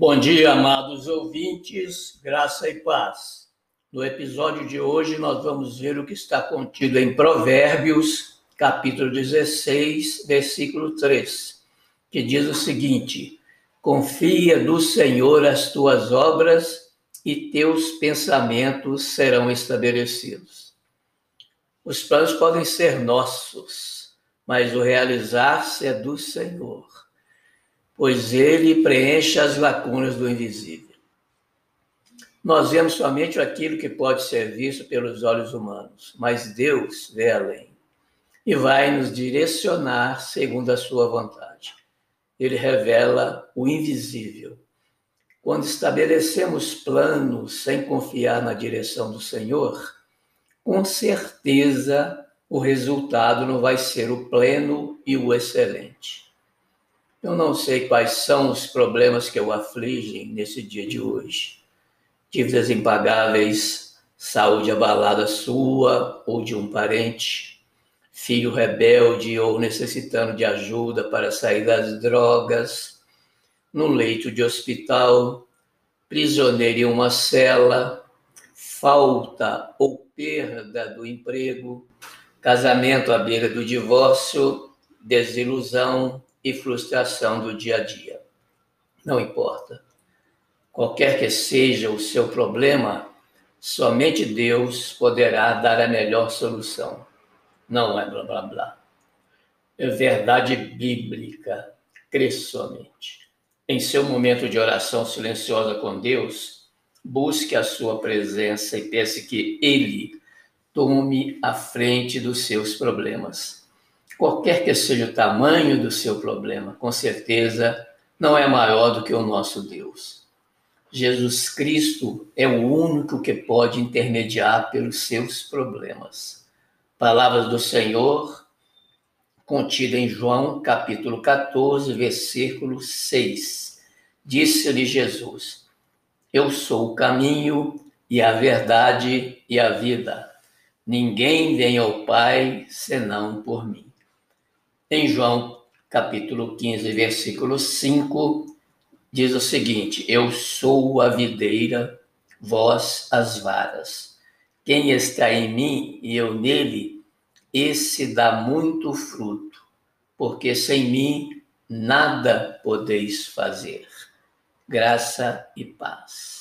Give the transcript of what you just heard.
Bom dia, amados ouvintes, graça e paz. No episódio de hoje, nós vamos ver o que está contido em Provérbios, capítulo 16, versículo 3, que diz o seguinte: Confia do Senhor as tuas obras e teus pensamentos serão estabelecidos. Os planos podem ser nossos, mas o realizar-se é do Senhor pois ele preenche as lacunas do invisível. Nós vemos somente aquilo que pode ser visto pelos olhos humanos, mas Deus vê além e vai nos direcionar segundo a sua vontade. Ele revela o invisível. Quando estabelecemos planos sem confiar na direção do Senhor, com certeza o resultado não vai ser o pleno e o excelente. Eu não sei quais são os problemas que o afligem nesse dia de hoje. Dívidas impagáveis, saúde abalada sua ou de um parente, filho rebelde ou necessitando de ajuda para sair das drogas, no leito de hospital, prisioneiro em uma cela, falta ou perda do emprego, casamento à beira do divórcio, desilusão, e frustração do dia a dia. Não importa. Qualquer que seja o seu problema, somente Deus poderá dar a melhor solução. Não é blá blá blá. É verdade bíblica. Crê somente. Em seu momento de oração silenciosa com Deus, busque a sua presença e peça que Ele tome a frente dos seus problemas qualquer que seja o tamanho do seu problema, com certeza não é maior do que o nosso Deus. Jesus Cristo é o único que pode intermediar pelos seus problemas. Palavras do Senhor, contida em João, capítulo 14, versículo 6. Disse-lhe Jesus: Eu sou o caminho e a verdade e a vida. Ninguém vem ao Pai senão por mim. Em João capítulo 15, versículo 5, diz o seguinte: Eu sou a videira, vós as varas. Quem está em mim e eu nele, esse dá muito fruto, porque sem mim nada podeis fazer. Graça e paz.